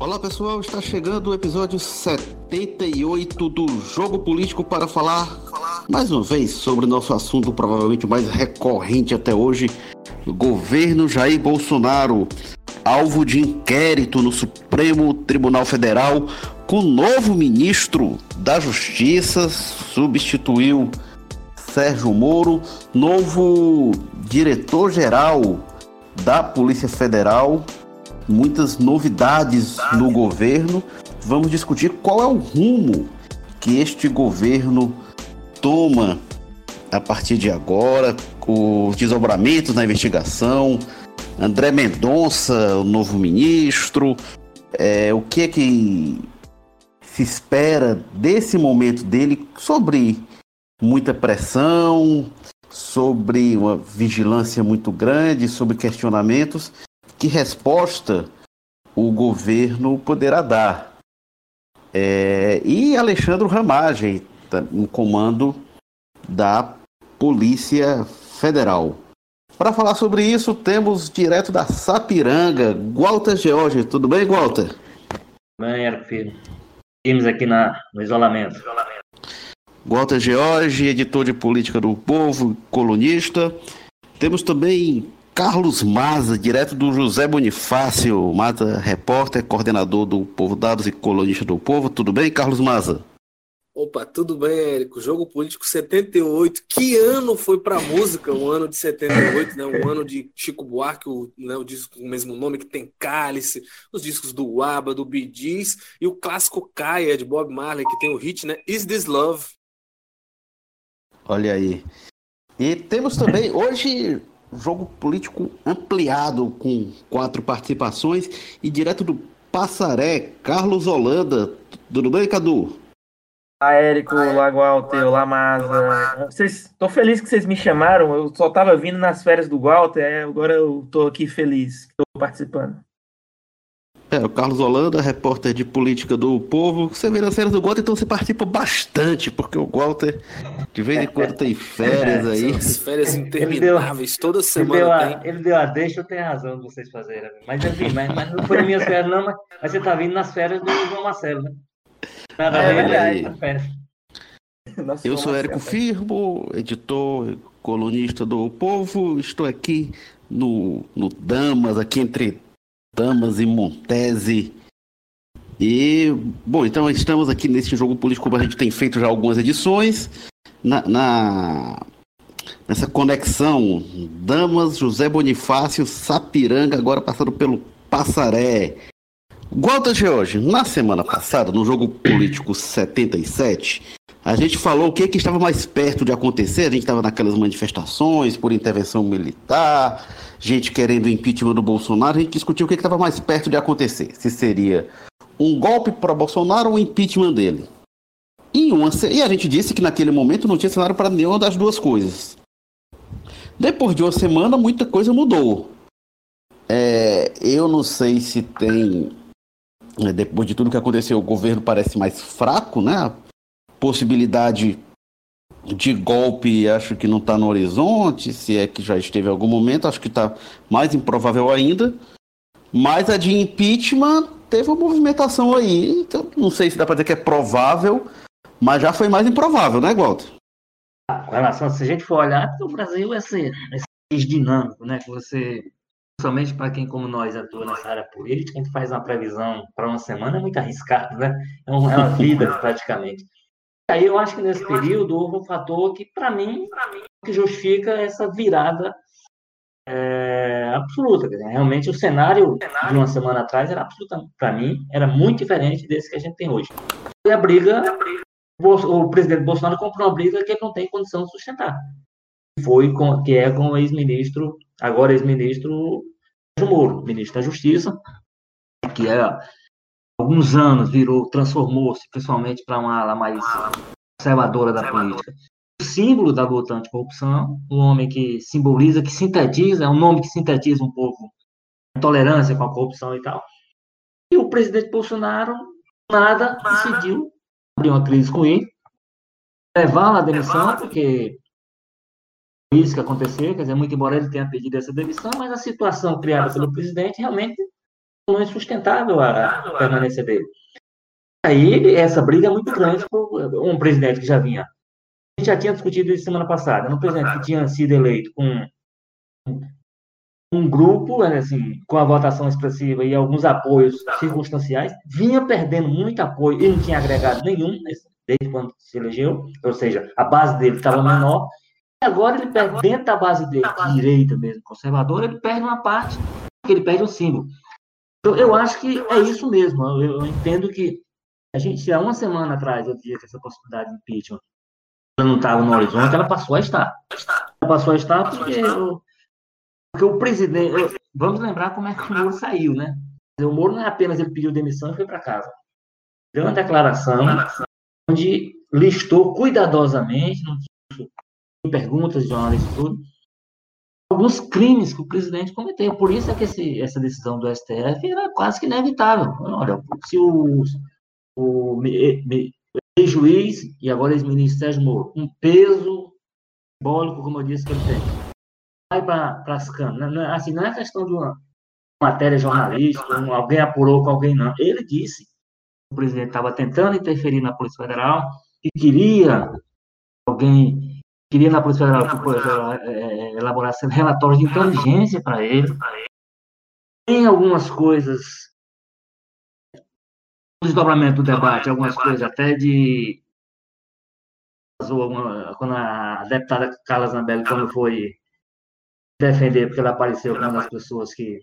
Olá pessoal, está chegando o episódio 78 do Jogo Político para falar mais uma vez sobre o nosso assunto provavelmente mais recorrente até hoje, governo Jair Bolsonaro, alvo de inquérito no Supremo Tribunal Federal, com novo ministro da Justiça, substituiu Sérgio Moro, novo diretor-geral da Polícia Federal, muitas novidades no governo. Vamos discutir qual é o rumo que este governo toma a partir de agora, os desdobramentos na investigação, André Mendonça, o novo ministro, é, o que é que se espera desse momento dele sobre muita pressão, sobre uma vigilância muito grande, sobre questionamentos que resposta o governo poderá dar. É, e Alexandre Ramagem, tá, no comando da Polícia Federal. Para falar sobre isso, temos direto da Sapiranga, Walter George. Tudo bem, Walter? Bem, Érico Filho. Seguimos aqui na, no isolamento. Walter George, editor de política do Povo, colunista. Temos também Carlos Maza, direto do José Bonifácio, Mata, repórter, coordenador do Povo Dados e colunista do Povo. Tudo bem, Carlos Maza? Opa, tudo bem, Érico? Jogo Político 78. Que ano foi para a música? O ano de 78, né? Um ano de Chico Buarque, o, né, o disco com o mesmo nome, que tem Cálice, os discos do ABBA, do Gees, e o clássico Caia, de Bob Marley, que tem o hit, né? Is This Love? Olha aí. E temos também, hoje, jogo político ampliado com quatro participações e direto do Passaré, Carlos Holanda. Tudo bem, Cadu? Olá, Érico, olá, Walter, olá, Maza. Estou feliz que vocês me chamaram. Eu só estava vindo nas férias do Walter, agora eu estou aqui feliz estou participando. É, o Carlos Holanda, repórter de política do Povo. Você vê nas férias do Walter, então você participa bastante, porque o Walter de vez em quando tem férias é, aí. As férias intermináveis, toda semana ele deu, tem. A, ele deu a deixa, eu tenho razão de vocês fazerem. Mas enfim, mas, mas não foi minhas férias, não, mas, mas, você tá vindo nas férias do João Marcelo, né? Nada é, a ver, férias. Eu sou Érico Firmo, editor, colunista do Povo. Estou aqui no, no Damas, aqui entre Damas e Montese. E, bom, então estamos aqui nesse jogo político, como a gente tem feito já algumas edições, na, na nessa conexão Damas, José Bonifácio, Sapiranga, agora passando pelo Passaré. Walter George, na semana passada, no jogo político 77, a gente falou o que, que estava mais perto de acontecer. A gente estava naquelas manifestações por intervenção militar, gente querendo impeachment do Bolsonaro. A gente discutiu o que estava mais perto de acontecer. Se seria um golpe para Bolsonaro ou um impeachment dele. E, uma, e a gente disse que naquele momento não tinha cenário para nenhuma das duas coisas. Depois de uma semana, muita coisa mudou. É, eu não sei se tem. Né, depois de tudo que aconteceu, o governo parece mais fraco, né? Possibilidade de golpe acho que não está no horizonte, se é que já esteve em algum momento, acho que está mais improvável ainda. Mas a de impeachment teve uma movimentação aí, então não sei se dá para dizer que é provável, mas já foi mais improvável, né, Walter? Com relação, se a gente for olhar, o Brasil é esse, esse dinâmico, né, que você, principalmente para quem como nós atua nessa área política, a gente faz uma previsão para uma semana é muito arriscado, né? É uma, é uma vida praticamente. Aí eu acho que nesse período houve um fator que, para mim, que justifica essa virada é, absoluta. Realmente o cenário de uma semana atrás era absoluta, para mim, era muito diferente desse que a gente tem hoje. E a briga, o presidente Bolsonaro comprou uma briga que ele não tem condição de sustentar. Foi com, que é com o ex-ministro, agora ex-ministro Moro, ministro da Justiça, que é alguns anos virou, transformou-se principalmente para uma ala mais conservadora da política. O símbolo da luta anticorrupção, um homem que simboliza, que sintetiza, é um nome que sintetiza um pouco a tolerância com a corrupção e tal. E o presidente Bolsonaro, nada, decidiu abrir uma crise com ele, levar a demissão, porque isso que aconteceu, quer dizer, muito embora ele tenha pedido essa demissão, mas a situação criada pelo presidente realmente não é sustentável a permanência dele. Aí essa briga é muito grande por um presidente que já vinha. A gente já tinha discutido isso semana passada. Um presidente que tinha sido eleito com um grupo, né, assim, com a votação expressiva e alguns apoios circunstanciais, vinha perdendo muito apoio e não tinha agregado nenhum desde quando se elegeu, ou seja, a base dele estava menor. E agora ele perde dentro da base dele, direita mesmo, conservadora, ele perde uma parte, ele perde um símbolo. Então, eu acho que é isso mesmo. Eu, eu entendo que a gente, há uma semana atrás, eu dizia que essa possibilidade de impeachment não estava no horizonte, ela passou a estar. Ela passou a estar porque, porque o presidente. Vamos lembrar como é que o Moro saiu, né? O Moro não é apenas ele pediu demissão e foi para casa. Deu uma declaração onde listou cuidadosamente, não tinha perguntas de jornalistas tudo, alguns crimes que o presidente cometeu. Por isso é que esse, essa decisão do STF era quase que inevitável. Olha, se o, o ex-juiz e agora ex-ministro Sérgio Moro, um peso simbólico, como eu disse, que ele tem, vai para as câmeras. É, assim, não é questão de uma matéria jornalística, alguém apurou com alguém, não. Ele disse que o presidente estava tentando interferir na Polícia Federal e queria alguém queria na Polícia Federal que é, elaborasse relatórios de inteligência para ele. Tem algumas coisas, o desdobramento do debate, algumas coisas até de. Quando a deputada Carla Zambelli, quando foi defender, porque ela apareceu como uma das pessoas que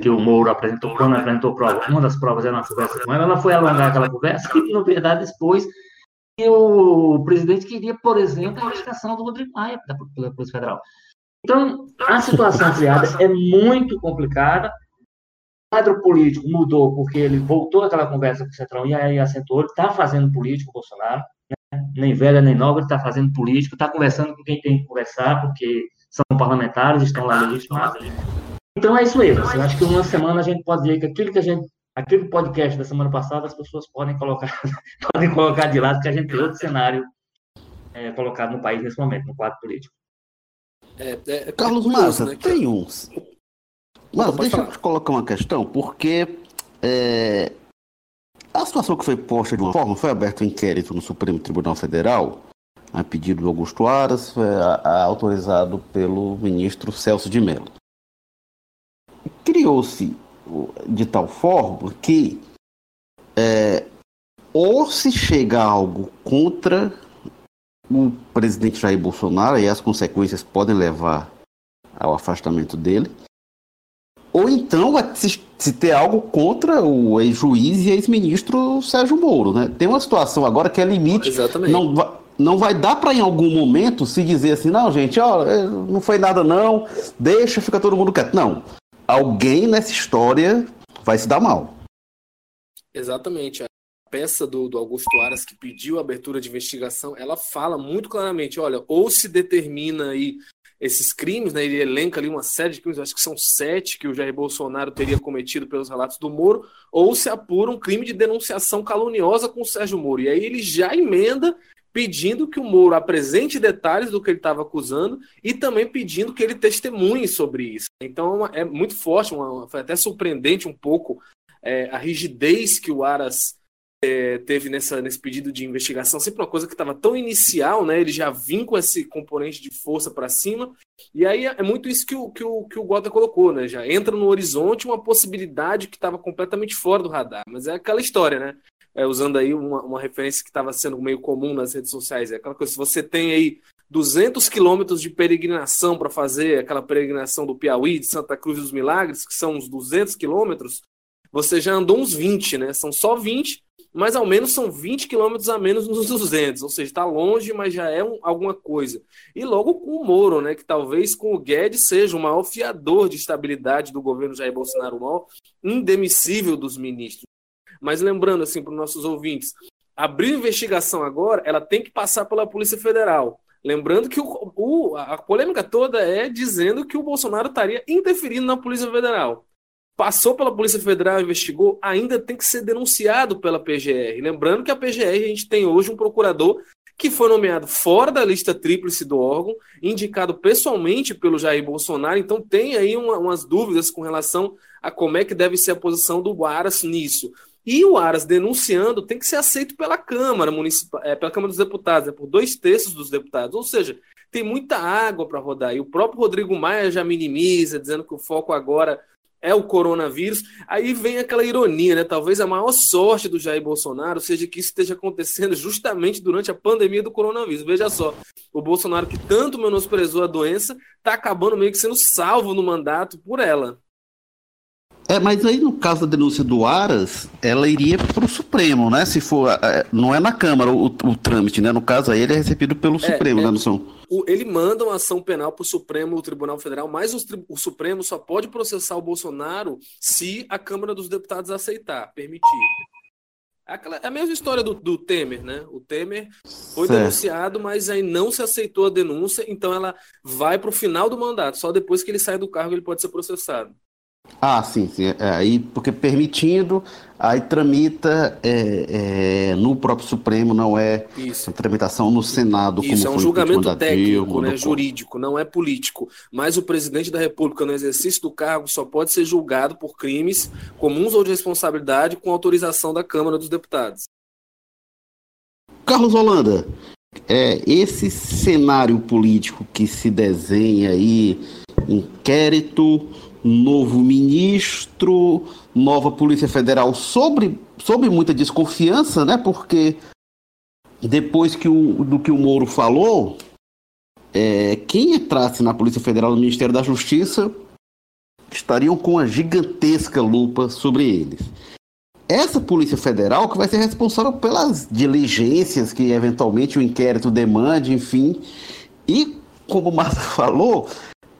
que o Moro apresentou, quando apresentou prova, uma das provas era uma conversa com ela, ela foi alongar aquela conversa e, na verdade, e o presidente queria, por exemplo, a investigação do Rodrigo Maia pela Polícia Federal. Então, a situação criada é muito complicada. O quadro político mudou porque ele voltou àquela conversa com o Centrão e aí acentuou, ele está fazendo político, o Bolsonaro, né? nem velha nem nova, ele está fazendo político, está conversando com quem tem que conversar, porque são parlamentares, estão lá legitimados. Então é isso mesmo. Assim, eu acho que uma semana a gente pode dizer que aquilo que a gente aquele podcast da semana passada, as pessoas podem colocar, podem colocar de lado, que a gente tem outro cenário é, colocado no país nesse momento, no quadro político. É, é, é Carlos Maza, né, tem uns. Mas deixa falar. eu te colocar uma questão, porque é, a situação que foi posta de uma forma, foi aberto um inquérito no Supremo Tribunal Federal, a pedido do Augusto Aras, foi a, a, autorizado pelo ministro Celso de Mello. Criou-se de tal forma que é, ou se chega algo contra o presidente Jair Bolsonaro e as consequências podem levar ao afastamento dele, ou então se, se ter algo contra o ex-juiz e ex-ministro Sérgio Moro, né? Tem uma situação agora que é limite, Exatamente. não vai, não vai dar para em algum momento se dizer assim, não, gente, ó, é, não foi nada não, deixa, fica todo mundo quieto. Não, alguém nessa história vai se dar mal. Exatamente. A peça do, do Augusto Aras que pediu a abertura de investigação, ela fala muito claramente, olha, ou se determina aí esses crimes, né? Ele elenca ali uma série de crimes, acho que são sete que o Jair Bolsonaro teria cometido pelos relatos do Moro, ou se apura um crime de denunciação caluniosa com o Sérgio Moro. E aí ele já emenda pedindo que o Moro apresente detalhes do que ele estava acusando e também pedindo que ele testemunhe sobre isso. Então é muito forte, uma, foi até surpreendente um pouco é, a rigidez que o Aras é, teve nessa, nesse pedido de investigação, sempre uma coisa que estava tão inicial, né? Ele já vinha com esse componente de força para cima, e aí é muito isso que o, que o, que o Gota colocou, né? Já entra no horizonte uma possibilidade que estava completamente fora do radar, mas é aquela história, né? É, usando aí uma, uma referência que estava sendo meio comum nas redes sociais, é aquela coisa, se você tem aí 200 quilômetros de peregrinação para fazer aquela peregrinação do Piauí, de Santa Cruz dos Milagres, que são uns 200 quilômetros, você já andou uns 20, né? São só 20, mas ao menos são 20 quilômetros a menos nos 200, ou seja, está longe, mas já é um, alguma coisa. E logo com o Moro, né, que talvez com o Guedes seja o maior fiador de estabilidade do governo Jair Bolsonaro, o maior indemissível dos ministros. Mas lembrando, assim, para os nossos ouvintes, abrir investigação agora, ela tem que passar pela Polícia Federal. Lembrando que o, o, a polêmica toda é dizendo que o Bolsonaro estaria interferindo na Polícia Federal. Passou pela Polícia Federal, investigou, ainda tem que ser denunciado pela PGR. Lembrando que a PGR, a gente tem hoje um procurador que foi nomeado fora da lista tríplice do órgão, indicado pessoalmente pelo Jair Bolsonaro. Então, tem aí uma, umas dúvidas com relação a como é que deve ser a posição do Aras nisso. E o Aras denunciando tem que ser aceito pela Câmara Municipal, é, pela Câmara dos Deputados, é por dois terços dos deputados. Ou seja, tem muita água para rodar. E o próprio Rodrigo Maia já minimiza, dizendo que o foco agora é o coronavírus. Aí vem aquela ironia, né? Talvez a maior sorte do Jair Bolsonaro seja que isso esteja acontecendo justamente durante a pandemia do coronavírus. Veja só, o Bolsonaro que tanto menosprezou a doença está acabando meio que sendo salvo no mandato por ela. É, mas aí no caso da denúncia do Aras, ela iria para o Supremo, né? Se for, é, não é na Câmara o, o, trâmite, né? No caso aí ele é recebido pelo é, Supremo, é, né? O, ele manda uma ação penal para o Supremo, o Tribunal Federal, mas o, o, Supremo só pode processar o Bolsonaro se a Câmara dos Deputados aceitar, permitir. É, aquela, é a mesma história do, do Temer, né? O Temer foi certo. denunciado, mas aí não se aceitou a denúncia, então ela vai para o final do mandato. Só depois que ele sai do cargo ele pode ser processado. Ah, sim, sim. É, aí, porque permitindo, aí tramita é, é, no próprio Supremo, não é Isso. tramitação no Senado. Isso, é um julgamento técnico, né, jurídico, não é político. Mas o presidente da República, no exercício do cargo, só pode ser julgado por crimes comuns ou de responsabilidade com autorização da Câmara dos Deputados. Carlos Holanda, é, esse cenário político que se desenha aí, inquérito novo ministro, nova Polícia Federal, sobre, sobre muita desconfiança, né? Porque depois que o, do que o Moro falou, é, quem entrasse na Polícia Federal no Ministério da Justiça estariam com uma gigantesca lupa sobre eles. Essa Polícia Federal que vai ser responsável pelas diligências que eventualmente o inquérito demande, enfim. E, como o Marta falou,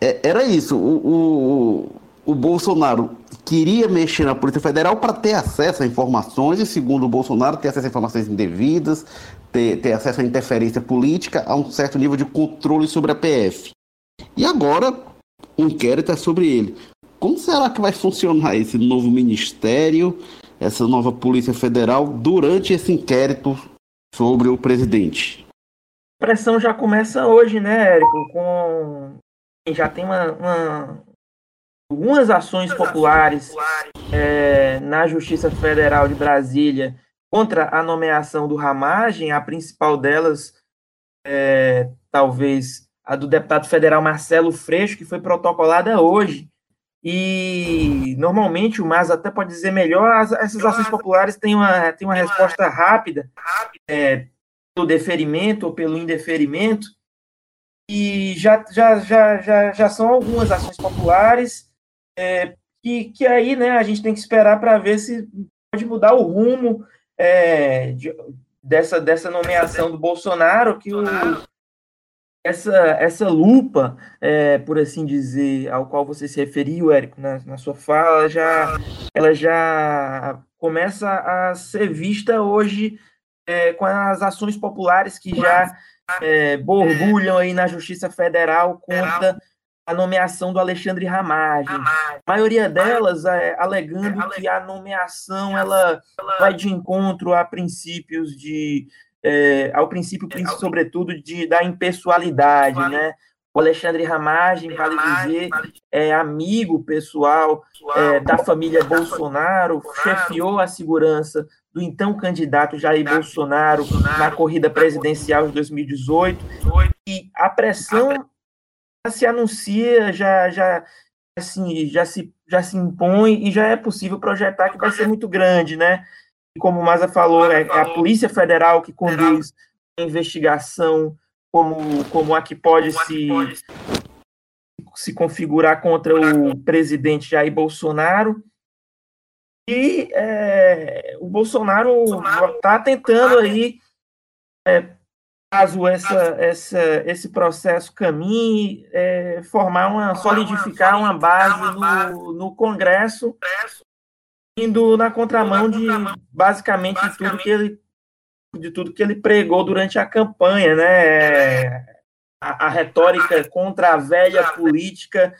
é, era isso. O, o, o Bolsonaro queria mexer na Polícia Federal para ter acesso a informações, e segundo o Bolsonaro, ter acesso a informações indevidas, ter, ter acesso a interferência política, a um certo nível de controle sobre a PF. E agora o inquérito é sobre ele. Como será que vai funcionar esse novo ministério, essa nova Polícia Federal, durante esse inquérito sobre o presidente? A pressão já começa hoje, né, Érico? Com já tem uma, uma algumas ações populares é, na Justiça Federal de Brasília contra a nomeação do Ramagem, a principal delas, é, talvez a do deputado federal Marcelo Freixo, que foi protocolada hoje. E normalmente o MAS até pode dizer melhor, as, essas ações populares têm uma, têm uma resposta rápida é, pelo deferimento ou pelo indeferimento, e já, já, já, já, já são algumas ações populares é, que, que aí né, a gente tem que esperar para ver se pode mudar o rumo é, de, dessa, dessa nomeação do Bolsonaro, que o, essa, essa lupa, é, por assim dizer, ao qual você se referiu, Érico, na, na sua fala, já, ela já começa a ser vista hoje é, com as ações populares que já é, borbulham aí na Justiça Federal contra a nomeação do Alexandre Ramagem. A maioria delas é, alegando que a nomeação ela vai de encontro a princípios de é, ao princípio, sobretudo, de, da impessoalidade, né? O Alexandre Ramagem, vale dizer, é amigo pessoal é, da família Bolsonaro, chefiou a segurança do então candidato Jair Bolsonaro na corrida presidencial de 2018. E a pressão já se anuncia, já, já, assim, já, se, já se impõe e já é possível projetar que vai ser muito grande, né? E como o Maza falou, é, é a Polícia Federal que conduz a investigação como, como a que pode se, se configurar contra o presidente Jair Bolsonaro. E é, o Bolsonaro está tentando aí, é, caso essa, essa, esse processo caminhe, é, formar uma, solidificar uma base no, no Congresso, indo na contramão de basicamente tudo que ele de tudo que ele pregou durante a campanha, né? A, a retórica contra a velha política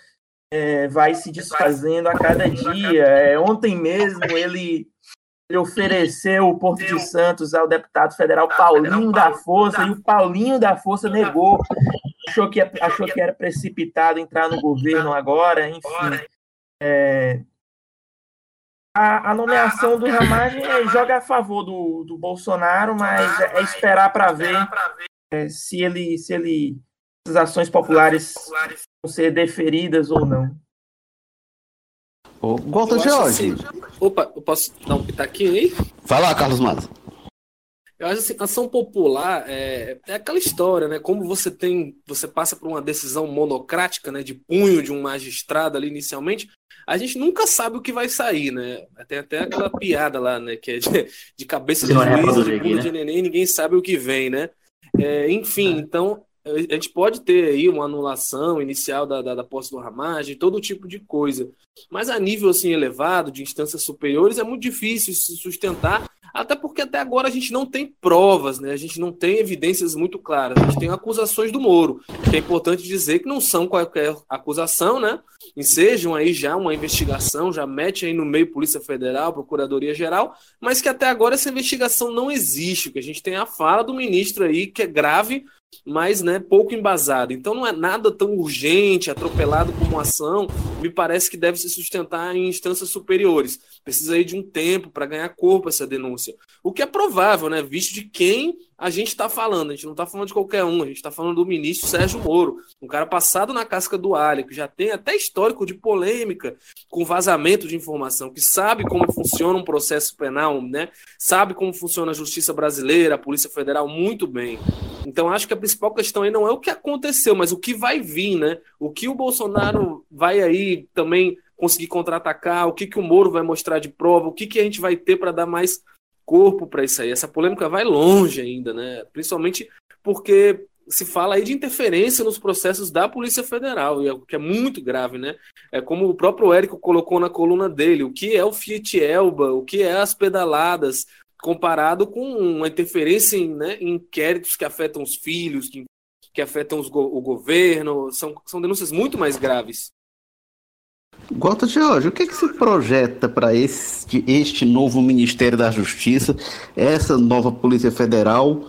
é, vai se desfazendo a cada dia. É, ontem mesmo ele ele ofereceu o Porto de Santos ao deputado federal Paulinho da Força e o Paulinho da Força negou, achou que, achou que era precipitado entrar no governo agora, enfim. É, a, a, nomeação do Ramagem joga a favor do, do Bolsonaro, mas é, é esperar para ver é, se ele se ele as ações populares ser deferidas ou não. Walter Jorge. Assim, opa, eu posso dar um pitaquinho aí? Vai lá, Carlos Matos. Eu acho assim, ação popular é, é aquela história, né? Como você tem, você passa por uma decisão monocrática, né, de punho de um magistrado ali inicialmente, a gente nunca sabe o que vai sair, né? Tem até aquela piada lá, né, que é de, de cabeça de juiz, de bunda né? de neném, ninguém sabe o que vem, né? É, enfim, é. então a gente pode ter aí uma anulação inicial da, da, da posse do ramagem, todo tipo de coisa. Mas a nível assim elevado, de instâncias superiores, é muito difícil se sustentar, até porque até agora a gente não tem provas, né? A gente não tem evidências muito claras. A gente tem acusações do Moro, que é importante dizer que não são qualquer acusação, né? Ensejam aí já uma investigação, já mete aí no meio Polícia Federal, Procuradoria Geral, mas que até agora essa investigação não existe, que a gente tem a fala do ministro aí que é grave mas né, pouco embasado. Então não é nada tão urgente, atropelado como ação, me parece que deve se sustentar em instâncias superiores. Precisa aí de um tempo para ganhar corpo essa denúncia. O que é provável, né, visto de quem a gente está falando. A gente não está falando de qualquer um, a gente está falando do ministro Sérgio Moro, um cara passado na casca do alho, que já tem até histórico de polêmica com vazamento de informação, que sabe como funciona um processo penal, né? sabe como funciona a justiça brasileira, a Polícia Federal muito bem. Então acho que a principal questão aí não é o que aconteceu, mas o que vai vir, né? O que o Bolsonaro vai aí também conseguir contra-atacar, o que, que o Moro vai mostrar de prova, o que, que a gente vai ter para dar mais corpo para isso aí. Essa polêmica vai longe ainda, né? Principalmente porque se fala aí de interferência nos processos da Polícia Federal, e é, que é muito grave, né? É como o próprio Érico colocou na coluna dele, o que é o Fiat Elba, o que é as pedaladas, comparado com uma interferência em, né, em inquéritos que afetam os filhos, que, que afetam os, o governo, são, são denúncias muito mais graves. Gota George, o que, é que se projeta para este, este novo Ministério da Justiça, essa nova Polícia Federal,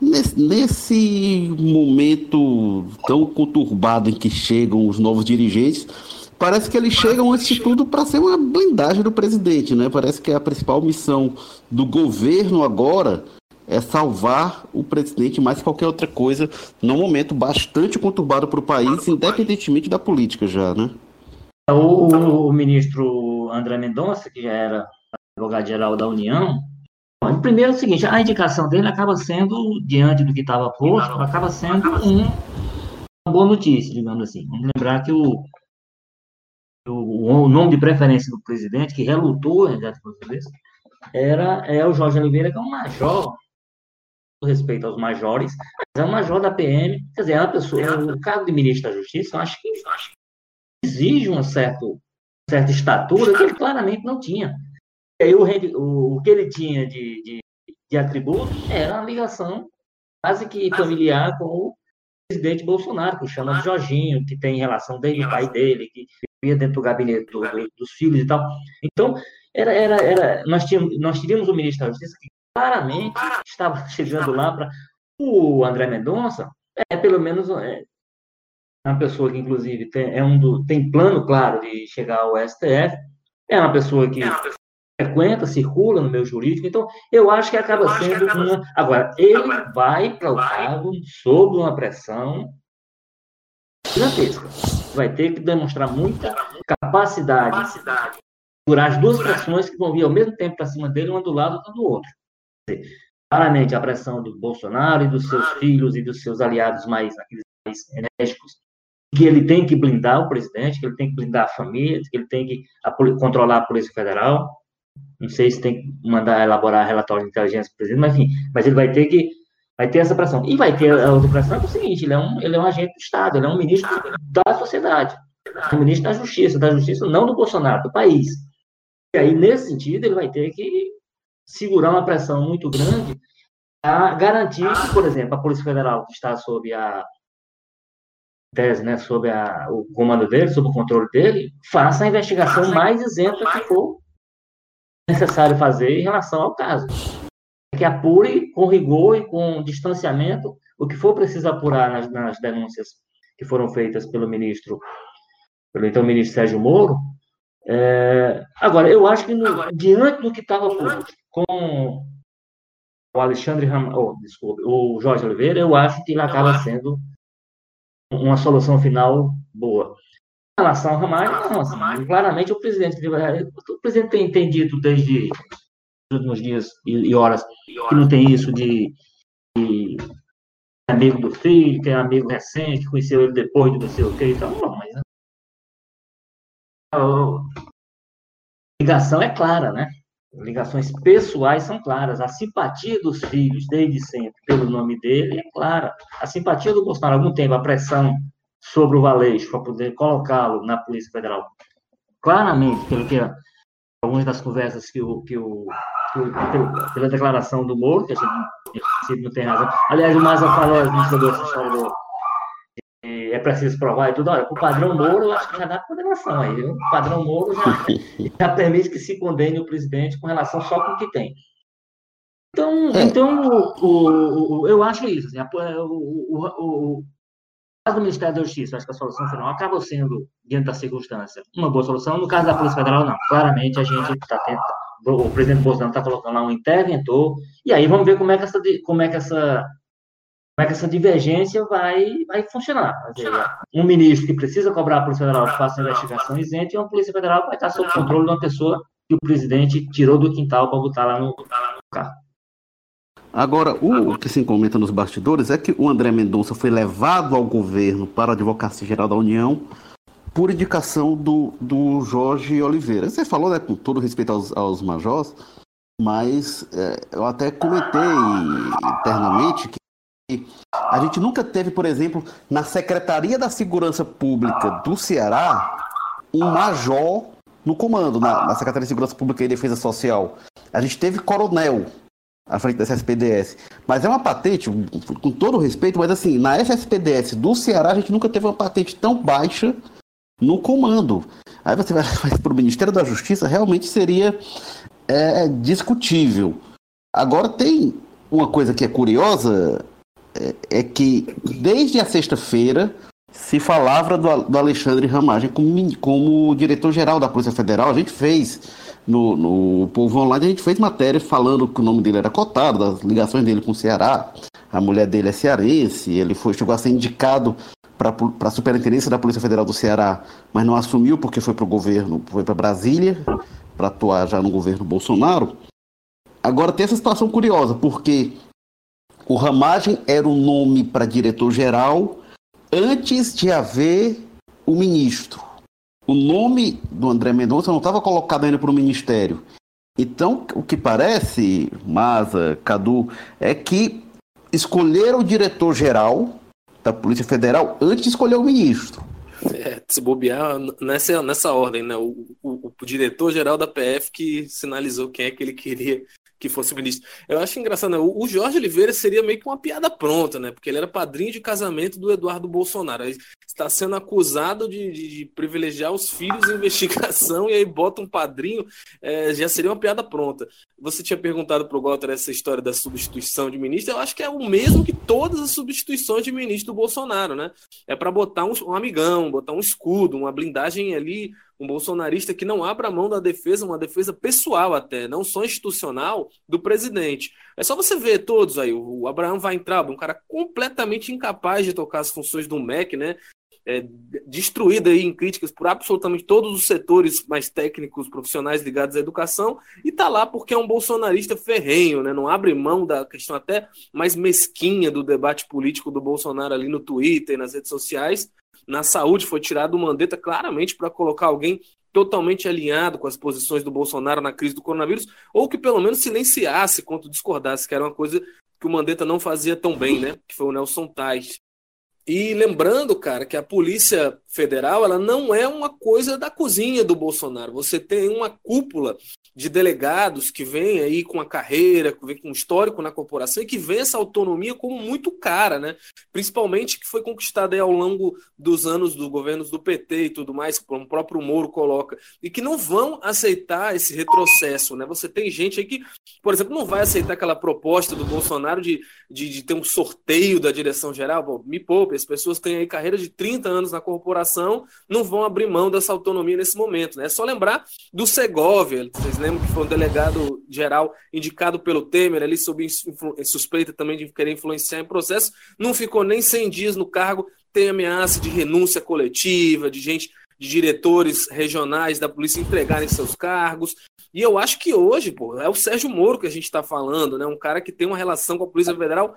nesse, nesse momento tão conturbado em que chegam os novos dirigentes? Parece que eles chegam, antes de tudo, para ser uma blindagem do presidente, né? Parece que a principal missão do governo agora é salvar o presidente mais que qualquer outra coisa, num momento bastante conturbado para o país, independentemente da política já, né? O, o ministro André Mendonça, que já era advogado-geral da União, primeiro é o seguinte, a indicação dele acaba sendo, diante do que estava posto, acaba sendo um, uma boa notícia, digamos assim. Vamos lembrar que o, o, o nome de preferência do presidente, que relutou em era é o Jorge Oliveira, que é um major, com respeito aos majores, mas é um major da PM, quer dizer, é uma pessoa, o cargo de ministro da Justiça, eu acho que, acho que exige uma certo, certa estatura que ele claramente não tinha. E aí o, o, o que ele tinha de, de, de atributo era uma ligação quase que familiar com o presidente Bolsonaro, que chama de Jorginho, que tem relação desde o pai dele, que vivia dentro do gabinete do, do, dos filhos e tal. Então, era, era, era, nós, tínhamos, nós teríamos o ministro da Justiça que claramente estava chegando lá para. O André Mendonça é, pelo menos, é, é uma pessoa que, inclusive, tem, é um do, tem plano claro de chegar ao STF, é uma pessoa que frequenta, circula no meio jurídico, então eu acho que acaba sendo uma. Agora, ele vai para o cargo sob uma pressão gigantesca. Vai ter que demonstrar muita capacidade por as duas pressões que vão vir ao mesmo tempo para cima dele, uma do lado e do outro. Claramente, a pressão do Bolsonaro e dos seus filhos e dos seus aliados mais, mais enérgicos que ele tem que blindar o presidente, que ele tem que blindar a família, que ele tem que a, controlar a Polícia Federal. Não sei se tem que mandar elaborar relatório de inteligência do presidente, mas enfim, mas ele vai ter que vai ter essa pressão. E vai ter a outra pressão é o seguinte, ele é um, ele é um agente do Estado, ele é um ministro da sociedade, um ministro da Justiça, da Justiça não do Bolsonaro, do país. E aí, nesse sentido, ele vai ter que segurar uma pressão muito grande a garantir que, por exemplo, a Polícia Federal, que está sob a tese, né, sob a, o comando dele, sob o controle dele, faça a investigação mais isenta que for necessário fazer em relação ao caso. Que apure com rigor e com distanciamento o que for preciso apurar nas, nas denúncias que foram feitas pelo ministro, pelo então ministro Sérgio Moro. É, agora, eu acho que no, diante do que estava com o Alexandre Ram... oh, desculpe, o Jorge Oliveira, eu acho que ele acaba sendo uma solução final boa. Em relação ao Ramalho, não, assim, claramente o presidente, o presidente tem entendido desde os últimos dias e, horas que não tem isso de, de amigo do filho, que é amigo recente, conheceu ele depois de não sei o que, então, não, mas a ligação é clara, né? Ligações pessoais são claras. A simpatia dos filhos, desde sempre, pelo nome dele, é clara. A simpatia do Bolsonaro, há algum tempo, a pressão sobre o Valeixo para poder colocá-lo na Polícia Federal, claramente, pelo que algumas das conversas que o, que o, pela declaração do Moro, que a gente não tem razão. Aliás, o Maza falou, a gente essa história do, é preciso provar e tudo. Olha, o padrão Moro, eu acho que já dá condenação aí. Viu? O padrão Moro já, já permite que se condene o presidente com relação só com o que tem. Então, é. então o, o, o, eu acho isso. Assim, o, o, caso do Ministério da Justiça, acho que a solução final acaba sendo, diante da circunstância, uma boa solução. No caso da Polícia Federal, não. Claramente a gente está tentando. O presidente Bolsonaro está colocando lá um interventor, e aí vamos ver como é que essa, como é que essa como é que essa divergência vai, vai funcionar. um ministro que precisa cobrar a Polícia Federal que faça investigação isenta e uma Polícia Federal vai estar sob controle de uma pessoa que o presidente tirou do quintal para botar lá no, carro. Agora, o que se comenta nos bastidores é que o André Mendonça foi levado ao governo para a Advocacia Geral da União por indicação do, do Jorge Oliveira. Você falou, né, com todo respeito aos, aos majors, mas é, eu até comentei internamente que a gente nunca teve, por exemplo, na Secretaria da Segurança Pública do Ceará, um major no comando, na, na Secretaria de Segurança Pública e Defesa Social. A gente teve coronel à frente da SSPDS. Mas é uma patente, com todo respeito, mas assim, na SSPDS do Ceará, a gente nunca teve uma patente tão baixa no comando. Aí você vai, para o Ministério da Justiça, realmente seria é, discutível. Agora tem uma coisa que é curiosa, é, que desde a sexta-feira se falava do, do Alexandre Ramagem como, como diretor-geral da Polícia Federal. A gente fez no, no Povo Online, a gente fez matéria falando que o nome dele era cotado, das ligações dele com o Ceará. A mulher dele é cearense, ele foi, chegou a ser indicado para a superintendência da Polícia Federal do Ceará, mas não assumiu porque foi para o governo, foi para Brasília, para atuar já no governo Bolsonaro. Agora tem essa situação curiosa, porque o Ramagem era o nome para diretor-geral antes de haver o ministro. O nome do André Mendonça não estava colocado ainda para o ministério. Então, o que parece, Maza, Cadu, é que escolheram o diretor-geral da Polícia Federal antes de escolher o ministro. É, se bobear nessa, nessa ordem, né? O, o, o diretor-geral da PF que sinalizou quem é que ele queria que fosse ministro. Eu acho engraçado, né? O Jorge Oliveira seria meio que uma piada pronta, né? Porque ele era padrinho de casamento do Eduardo Bolsonaro. Ele está sendo acusado de, de, de, privilegiar os filhos em investigação e aí bota um padrinho, é, já seria uma piada pronta. Você tinha perguntado para o Walter essa história da substituição de ministro, eu acho que é o mesmo que todas as substituições de ministro do Bolsonaro, né? É para botar um, um amigão, botar um escudo, uma blindagem ali um bolsonarista que não abra mão da defesa, uma defesa pessoal até, não só institucional, do presidente. É só você ver todos aí, o Abraão vai entrar, um cara completamente incapaz de tocar as funções do MEC, né? É, destruída aí em críticas por absolutamente todos os setores mais técnicos, profissionais ligados à educação, e tá lá porque é um bolsonarista ferrenho, né? Não abre mão da questão até mais mesquinha do debate político do Bolsonaro ali no Twitter, nas redes sociais, na saúde foi tirado o Mandetta claramente para colocar alguém totalmente alinhado com as posições do Bolsonaro na crise do coronavírus, ou que pelo menos silenciasse quanto discordasse, que era uma coisa que o Mandetta não fazia tão bem, né? Que foi o Nelson Tais. E lembrando, cara, que a Polícia Federal, ela não é uma coisa da cozinha do Bolsonaro. Você tem uma cúpula de delegados que vem aí com a carreira, que vem com um histórico na corporação e que vê essa autonomia como muito cara, né? Principalmente que foi conquistada ao longo dos anos do governos do PT e tudo mais, como o próprio Moro coloca, e que não vão aceitar esse retrocesso, né? Você tem gente aí que, por exemplo, não vai aceitar aquela proposta do Bolsonaro de, de, de ter um sorteio da direção geral. Bom, me poupe, as pessoas têm aí carreira de 30 anos na corporação, não vão abrir mão dessa autonomia nesse momento, né? É só lembrar do Segovia, vocês lembram? que foi um delegado geral indicado pelo Temer, ali sob suspeita também de querer influenciar em processo, não ficou nem 100 dias no cargo, tem ameaça de renúncia coletiva, de gente, de diretores regionais da polícia entregarem seus cargos. E eu acho que hoje, pô, é o Sérgio Moro que a gente está falando, né? Um cara que tem uma relação com a Polícia Federal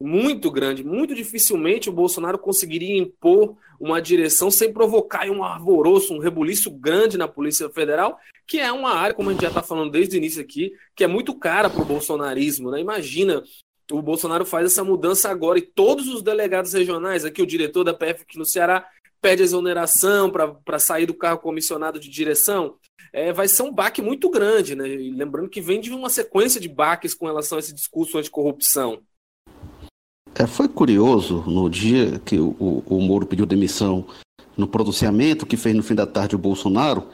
muito grande. Muito dificilmente o Bolsonaro conseguiria impor uma direção sem provocar um alvoroço, um rebuliço grande na Polícia Federal, que é uma área, como a gente já está falando desde o início aqui, que é muito cara para o bolsonarismo. Né? Imagina, o Bolsonaro faz essa mudança agora e todos os delegados regionais, aqui o diretor da PF aqui no Ceará, pede exoneração para sair do cargo comissionado de direção. É, vai ser um baque muito grande, né? Lembrando que vem de uma sequência de baques com relação a esse discurso anticorrupção. É, foi curioso no dia que o, o Moro pediu demissão no pronunciamento que fez no fim da tarde o Bolsonaro.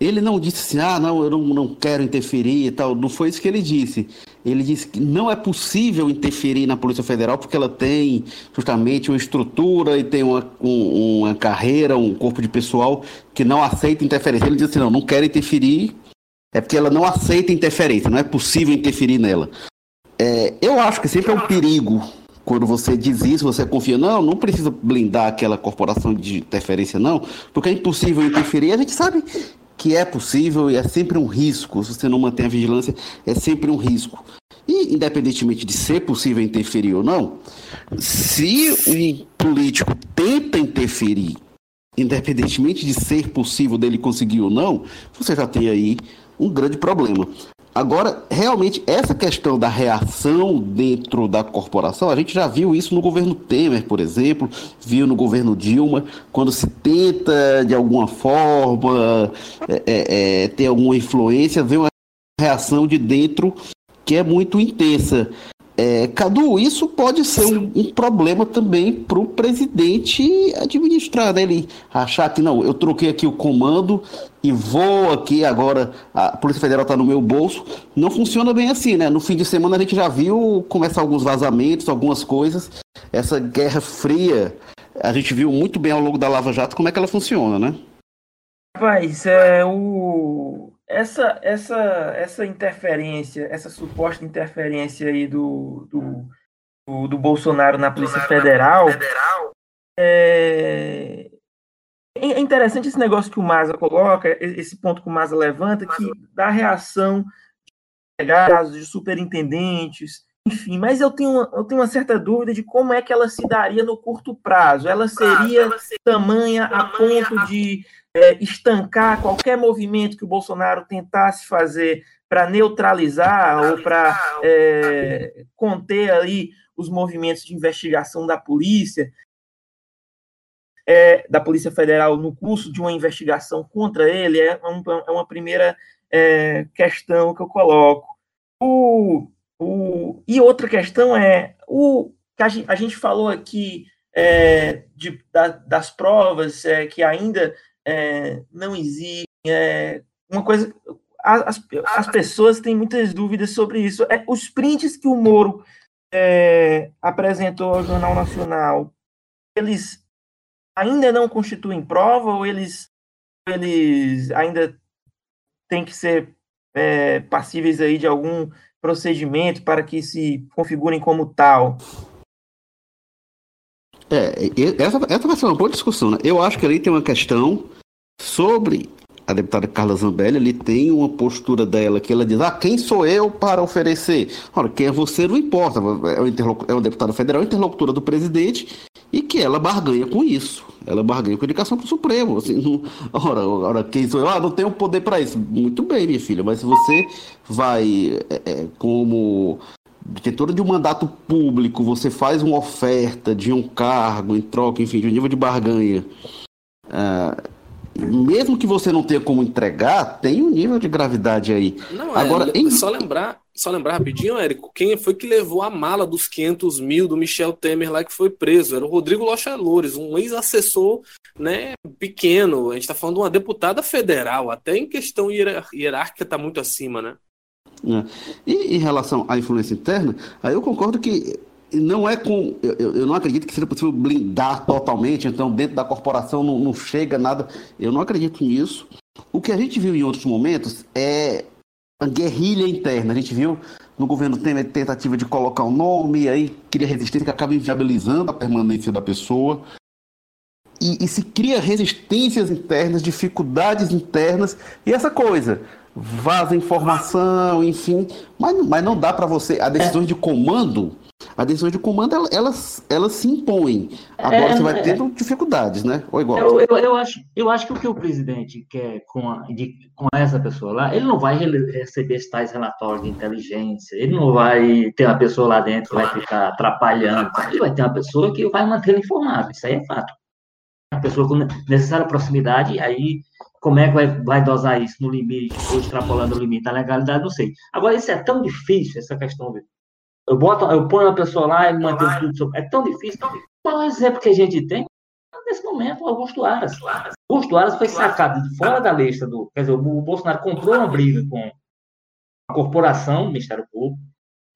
Ele não disse assim, ah, não, eu não, não quero interferir e tal. Não foi isso que ele disse. Ele disse que não é possível interferir na Polícia Federal porque ela tem justamente uma estrutura e tem uma, um, uma carreira, um corpo de pessoal que não aceita interferência. Ele disse assim, não, não quero interferir, é porque ela não aceita interferência, não é possível interferir nela. É, eu acho que sempre é um perigo quando você diz isso, você confia, não, não precisa blindar aquela corporação de interferência, não, porque é impossível interferir. A gente sabe que é possível e é sempre um risco. Se você não mantém a vigilância, é sempre um risco. E, independentemente de ser possível interferir ou não, se um político tenta interferir, independentemente de ser possível dele conseguir ou não, você já tem aí um grande problema. Agora, realmente, essa questão da reação dentro da corporação, a gente já viu isso no governo Temer, por exemplo, viu no governo Dilma, quando se tenta, de alguma forma, é, é, é ter alguma influência, vê uma reação de dentro que é muito intensa. É, Cadu, isso pode ser um, um problema também para o presidente administrar, né? Ele achar que não, eu troquei aqui o comando e vou aqui agora, a Polícia Federal está no meu bolso. Não funciona bem assim, né? No fim de semana a gente já viu começar alguns vazamentos, algumas coisas. Essa guerra fria, a gente viu muito bem ao longo da Lava Jato como é que ela funciona, né? Rapaz, é o essa, essa, essa interferência, essa suposta interferência aí do, do, do, do Bolsonaro na Polícia Federal, é, é interessante esse negócio que o Maza coloca, esse ponto que o Maza levanta, que da reação de delegados, de superintendentes, enfim, mas eu tenho, uma, eu tenho uma certa dúvida de como é que ela se daria no curto prazo. Ela seria tamanha a ponto de é, estancar qualquer movimento que o Bolsonaro tentasse fazer para neutralizar ou para é, conter ali os movimentos de investigação da polícia, é, da Polícia Federal no curso de uma investigação contra ele, é, um, é uma primeira é, questão que eu coloco. O, o, e outra questão é o que a gente, falou aqui é, de, da, das provas é, que ainda é, não existe. É, uma coisa. As, as pessoas têm muitas dúvidas sobre isso. É, os prints que o Moro é, apresentou ao Jornal Nacional, eles ainda não constituem prova ou eles, eles ainda têm que ser é, passíveis aí de algum procedimento para que se configurem como tal? É, essa, essa vai ser uma boa discussão. Né? Eu acho que ali tem uma questão sobre a deputada Carla Zambelli, ele tem uma postura dela que ela diz: ah, quem sou eu para oferecer? Ora, quem é você não importa. É, um é uma deputada federal, interlocutora do presidente, e que ela barganha com isso. Ela barganha com indicação para o Supremo. Assim, não, ora, ora, quem sou eu? Ah, não tenho poder para isso. Muito bem, minha filha, mas se você vai é, é, como detentora de um mandato público, você faz uma oferta de um cargo em troca, enfim, de um nível de barganha Uh, mesmo que você não tenha como entregar, tem um nível de gravidade aí. Não, Agora, é, em... só lembrar, só lembrar rapidinho, Érico, quem foi que levou a mala dos 500 mil do Michel Temer lá que foi preso? Era o Rodrigo Locha Loures, um ex-assessor né, pequeno. A gente está falando de uma deputada federal, até em questão hierárquica está muito acima, né? É. E em relação à influência interna, aí eu concordo que não é com. Eu, eu, não acredito que seja possível blindar totalmente, então dentro da corporação não, não, chega nada. Eu não acredito nisso. O que a gente viu em outros momentos é a guerrilha interna. A gente viu no governo Temer tentativa de colocar um nome, aí cria resistência que acaba inviabilizando a permanência da pessoa. E, e se cria resistências internas, dificuldades internas, e essa coisa vaza informação, enfim, mas, mas não dá para você. A decisão de comando a decisão de comando, elas, elas se impõem. Agora é, você vai é, tendo dificuldades, né? Ou igual. Eu, eu, eu, acho, eu acho que o que o presidente quer com, a, de, com essa pessoa lá, ele não vai receber tais relatórios de inteligência, ele não vai ter uma pessoa lá dentro que vai ficar atrapalhando, ele vai ter uma pessoa que vai manter informado, isso aí é fato. A pessoa com necessária proximidade, aí como é que vai, vai dosar isso no limite, ou extrapolando o limite da legalidade, não sei. Agora, isso é tão difícil, essa questão eu, boto, eu ponho a pessoa lá e mantenho tudo sobre. É tão difícil. Qual é o exemplo que a gente tem? Nesse momento, o Augusto Aras. Augusto Aras foi sacado de fora da lista do. Quer dizer, o Bolsonaro comprou uma briga com a corporação do Ministério Público.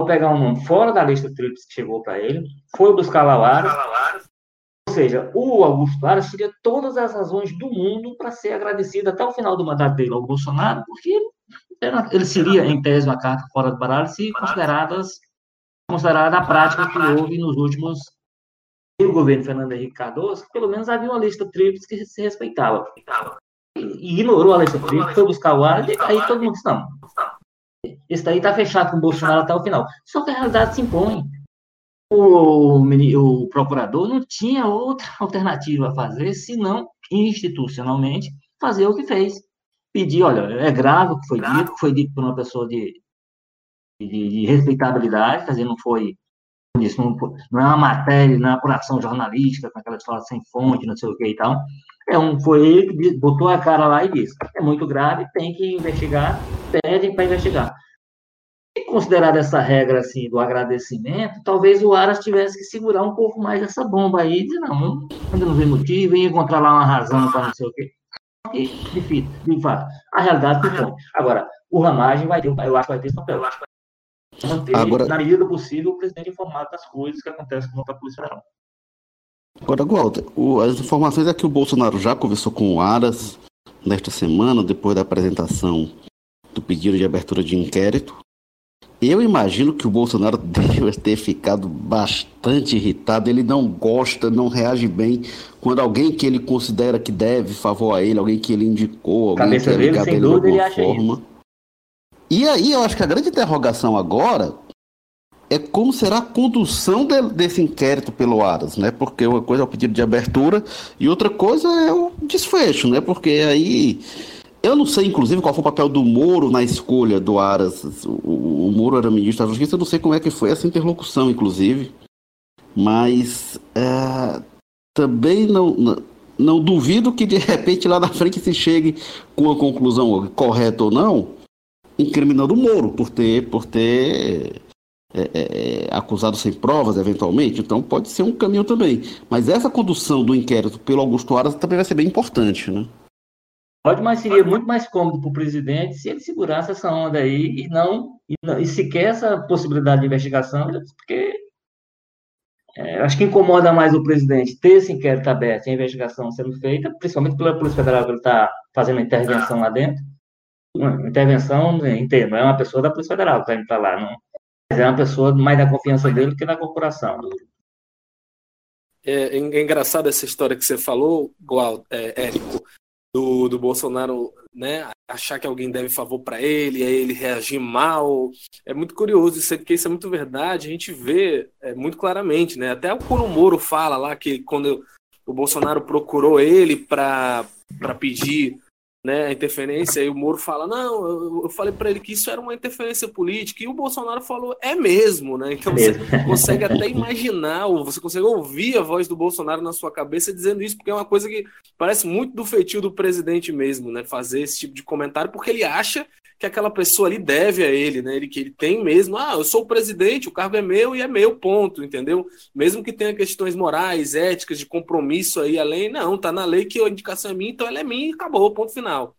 Vou pegar um nome fora da lista tríplice que chegou para ele. Foi buscar lá o Aras. Ou seja, o Augusto Aras teria todas as razões do mundo para ser agradecido até o final do mandato dele ao Bolsonaro, porque ele seria, em tese, uma carta fora do baralho se consideradas considerada a prática que houve nos últimos no governo Fernando Henrique Cardoso, pelo menos havia uma lista tríplice que se respeitava. E ignorou a lista tríplice, foi buscar o ar, e aí todo mundo disse, não, esse daí está fechado com o Bolsonaro até o final. Só que a realidade se impõe. O, o procurador não tinha outra alternativa a fazer, senão, institucionalmente, fazer o que fez. Pedir, olha, é grave o que foi dito, foi dito por uma pessoa de, de, de respeitabilidade, quer dizer, não foi isso, não, não, é uma matéria, não é uma apuração jornalística, com aquela história sem fonte, não sei o que e tal. É um, foi ele que botou a cara lá e disse: é muito grave, tem que investigar, pedem para investigar. Considerada essa regra assim do agradecimento, talvez o Aras tivesse que segurar um pouco mais essa bomba aí, dizer: não, ainda não vê motivo, e encontrar lá uma razão para não sei o quê. E, de, de fato, a realidade que foi. Agora, o Ramagem vai ter, eu acho que vai ter esse papel. Eu acho que vai Agora... na medida do possível, o presidente informado das coisas que acontecem com a Polícia Federal. Agora, Walter, o, as informações é que o Bolsonaro já conversou com o Aras nesta semana, depois da apresentação do pedido de abertura de inquérito. Eu imagino que o Bolsonaro deve ter ficado bastante irritado. Ele não gosta, não reage bem quando alguém que ele considera que deve favor a ele, alguém que ele indicou, alguém Cabeça que é ligado dele, a ele de alguma forma. Isso. E aí eu acho que a grande interrogação agora é como será a condução de, desse inquérito pelo Aras, né? Porque uma coisa é o pedido de abertura e outra coisa é o desfecho, né? Porque aí eu não sei, inclusive, qual foi o papel do Moro na escolha do Aras. O, o Moro era ministro da Justiça, eu não sei como é que foi essa interlocução, inclusive. Mas é, também não, não, não duvido que de repente lá na frente se chegue com a conclusão correta ou não, incriminando o Moro por ter, por ter é, é, acusado sem provas, eventualmente. Então pode ser um caminho também. Mas essa condução do inquérito pelo Augusto Aras também vai ser bem importante, né? Pode, mas seria muito mais cômodo para o presidente se ele segurasse essa onda aí e não, e, não, e sequer essa possibilidade de investigação, porque é, acho que incomoda mais o presidente ter esse inquérito aberto e a investigação sendo feita, principalmente pela Polícia Federal que ele está fazendo a intervenção lá dentro, uma intervenção inteira, não é uma pessoa da Polícia Federal que entrar lá, não. Mas é uma pessoa mais da confiança dele do que da corporação. É, é engraçado essa história que você falou, igual, é, Érico, do, do Bolsonaro, né, achar que alguém deve favor para ele, aí ele reagir mal. É muito curioso isso, porque isso é muito verdade. A gente vê é, muito claramente, né? Até o Coro Moro fala lá que quando o Bolsonaro procurou ele para pedir né, a interferência, e o Moro fala, não, eu, eu falei para ele que isso era uma interferência política, e o Bolsonaro falou, é mesmo, né? Então você consegue até imaginar, ou você consegue ouvir a voz do Bolsonaro na sua cabeça dizendo isso, porque é uma coisa que parece muito do feitio do presidente mesmo, né? Fazer esse tipo de comentário, porque ele acha que aquela pessoa ali deve a ele, né? Ele que ele tem mesmo, ah, eu sou o presidente, o cargo é meu e é meu, ponto, entendeu? Mesmo que tenha questões morais, éticas, de compromisso aí além, não, tá na lei que a indicação é minha, então ela é minha e acabou, ponto final.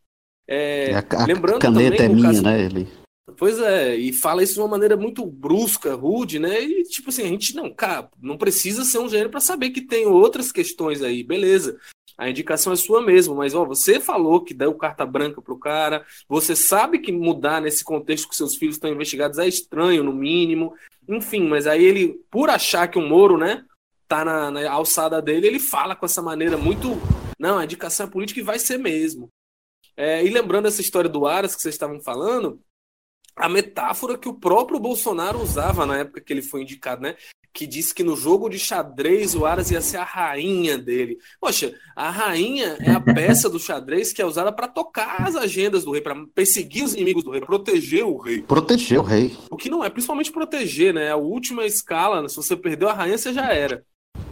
É, a, lembrando a caneta também, é minha, caso, né? Ele... Pois é, e fala isso de uma maneira muito brusca, rude, né? E tipo assim, a gente não, cara, não precisa ser um gênio para saber que tem outras questões aí, beleza. A indicação é sua mesmo, mas ó, você falou que deu carta branca pro cara, você sabe que mudar nesse contexto que seus filhos estão investigados é estranho, no mínimo. Enfim, mas aí ele, por achar que o Moro, né, tá na, na alçada dele, ele fala com essa maneira muito. Não, a indicação é política e vai ser mesmo. É, e lembrando essa história do Aras que vocês estavam falando, a metáfora que o próprio Bolsonaro usava na época que ele foi indicado, né? Que disse que no jogo de xadrez o Aras ia ser a rainha dele. Poxa, a rainha é a peça do xadrez que é usada para tocar as agendas do rei, para perseguir os inimigos do rei, proteger o rei. Proteger o rei. O que não é, principalmente proteger, né? A última escala, se você perdeu a rainha, você já era.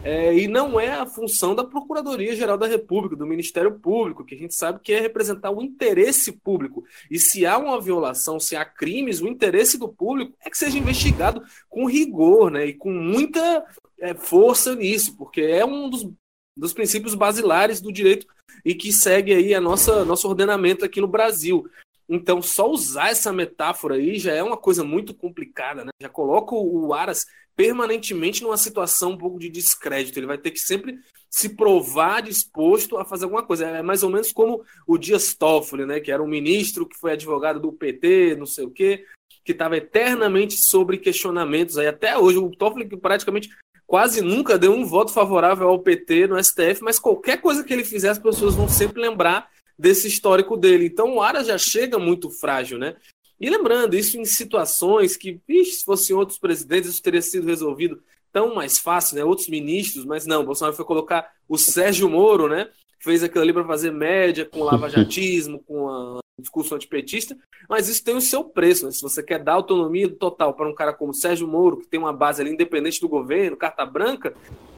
É, e não é a função da Procuradoria-Geral da República, do Ministério Público, que a gente sabe que é representar o interesse público. E se há uma violação, se há crimes, o interesse do público é que seja investigado com rigor né, e com muita é, força nisso, porque é um dos, dos princípios basilares do direito e que segue aí a nossa nosso ordenamento aqui no Brasil. Então, só usar essa metáfora aí já é uma coisa muito complicada, né? Já coloca o Aras permanentemente numa situação um pouco de descrédito. Ele vai ter que sempre se provar disposto a fazer alguma coisa. É mais ou menos como o Dias Toffoli, né? Que era um ministro que foi advogado do PT, não sei o quê, que estava eternamente sobre questionamentos aí até hoje. O Toffoli que praticamente quase nunca deu um voto favorável ao PT no STF, mas qualquer coisa que ele fizer, as pessoas vão sempre lembrar desse histórico dele. Então o Aras já chega muito frágil, né? E lembrando, isso em situações que, vixe, se fossem outros presidentes, isso teria sido resolvido tão mais fácil, né? Outros ministros, mas não, Bolsonaro foi colocar o Sérgio Moro, né? Fez aquilo ali para fazer média com o lavajatismo, com a discurso antipetista, mas isso tem o seu preço, né? Se você quer dar autonomia total para um cara como Sérgio Moro, que tem uma base ali independente do governo, carta branca,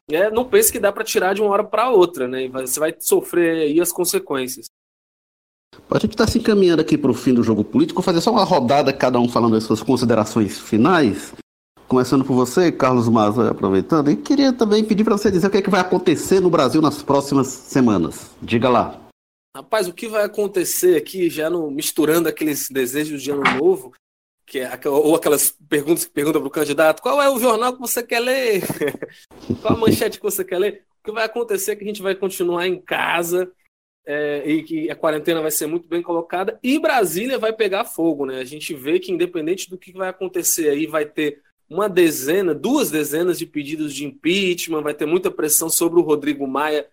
é, não pense que dá para tirar de uma hora para outra, né? Você vai sofrer aí as consequências. A gente está se encaminhando aqui para o fim do jogo político. Vou fazer só uma rodada, cada um falando as suas considerações finais. Começando por você, Carlos Maza, aproveitando. E queria também pedir para você dizer o que, é que vai acontecer no Brasil nas próximas semanas. Diga lá. Rapaz, o que vai acontecer aqui, já no, misturando aqueles desejos de ano novo, que é, ou aquelas perguntas que perguntam para o candidato, qual é o jornal que você quer ler? qual a manchete que você quer ler? O que vai acontecer é que a gente vai continuar em casa, é, e que a quarentena vai ser muito bem colocada, e Brasília vai pegar fogo, né? A gente vê que, independente do que vai acontecer aí, vai ter uma dezena, duas dezenas de pedidos de impeachment, vai ter muita pressão sobre o Rodrigo Maia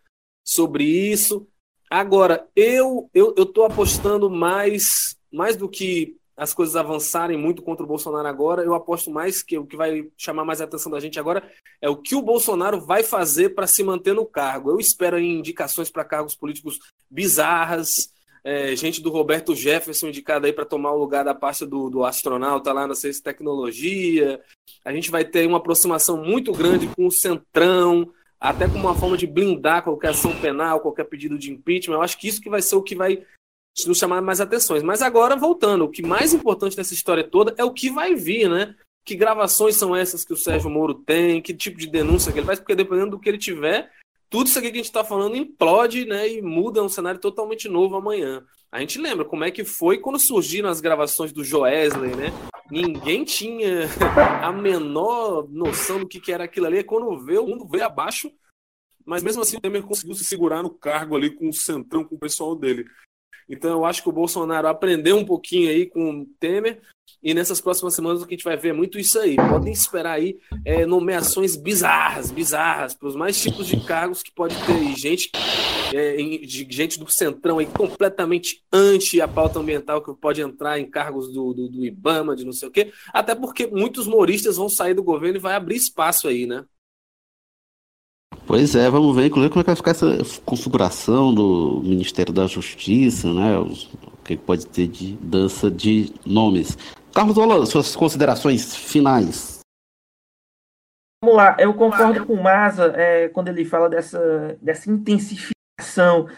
sobre isso. Agora, eu eu estou apostando mais, mais do que as coisas avançarem muito contra o Bolsonaro agora, eu aposto mais que o que vai chamar mais a atenção da gente agora é o que o Bolsonaro vai fazer para se manter no cargo. Eu espero indicações para cargos políticos bizarras, é, gente do Roberto Jefferson indicada aí para tomar o lugar da pasta do, do astronauta lá na Ciência e Tecnologia. A gente vai ter uma aproximação muito grande com o Centrão, até como uma forma de blindar qualquer ação penal, qualquer pedido de impeachment. Eu acho que isso que vai ser o que vai nos chamar mais atenções. Mas agora, voltando, o que mais importante dessa história toda é o que vai vir, né? Que gravações são essas que o Sérgio Moro tem, que tipo de denúncia que ele faz, porque dependendo do que ele tiver, tudo isso aqui que a gente está falando implode, né? E muda um cenário totalmente novo amanhã. A gente lembra como é que foi quando surgiram as gravações do Joesley, né? Ninguém tinha a menor noção do que, era aquilo ali. Quando vê, o mundo veio abaixo, mas mesmo assim o Temer conseguiu se segurar no cargo ali com o centrão, com o pessoal dele. Então eu acho que o Bolsonaro aprendeu um pouquinho aí com o Temer e nessas próximas semanas o que a gente vai ver é muito isso aí. Podem esperar aí é, nomeações bizarras, bizarras, para os mais tipos de cargos que pode ter aí. Gente, é, de, gente do Centrão aí completamente anti a pauta ambiental que pode entrar em cargos do, do, do IBAMA, de não sei o quê. Até porque muitos moristas vão sair do governo e vai abrir espaço aí, né? Pois é, vamos ver, inclusive, como é que vai ficar essa configuração do Ministério da Justiça, né? O que pode ter de dança de nomes. Carlos Ola, suas considerações finais. Vamos lá, eu concordo com o Maza é, quando ele fala dessa, dessa intensificação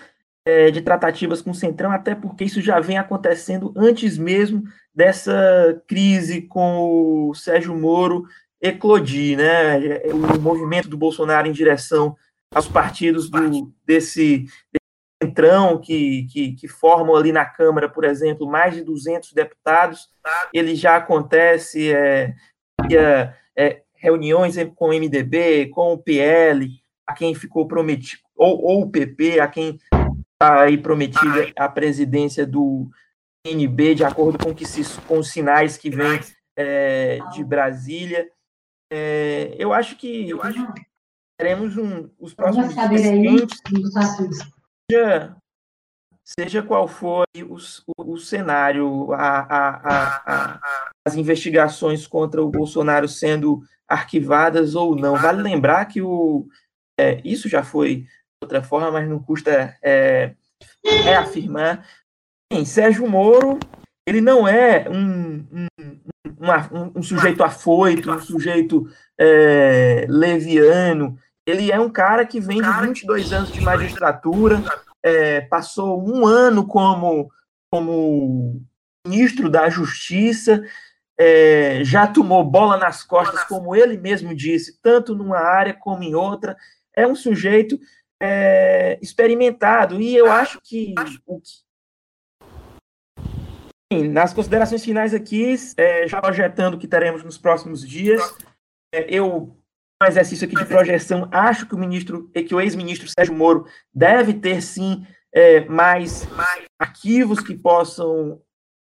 é, de tratativas com o Centrão, até porque isso já vem acontecendo antes mesmo dessa crise com o Sérgio Moro eclodir, né? O movimento do Bolsonaro em direção aos partidos do, desse, centrão que, que, que, formam ali na Câmara, por exemplo, mais de 200 deputados, ele já acontece é, via é, reuniões com o MDB, com o PL, a quem ficou prometido, ou, ou o PP, a quem está aí prometida a presidência do NB, de acordo com, que se, com os sinais que vêm é, de Brasília. É, eu acho que teremos um, os próximos dias quentes, seja, seja qual for o, o, o cenário, a, a, a, as investigações contra o Bolsonaro sendo arquivadas ou não. Vale lembrar que o, é, isso já foi de outra forma, mas não custa é, reafirmar. Em Sérgio Moro, ele não é um, um, uma, um, um sujeito afoito, um sujeito é, leviano. Ele é um cara que vem de 22 anos de magistratura, é, passou um ano como, como ministro da Justiça, é, já tomou bola nas costas, como ele mesmo disse, tanto numa área como em outra. É um sujeito é, experimentado, e eu acho que o que nas considerações finais aqui, é, já projetando o que teremos nos próximos dias, é, eu, um exercício aqui de projeção, acho que o ministro, que o ex-ministro Sérgio Moro deve ter sim é, mais arquivos que possam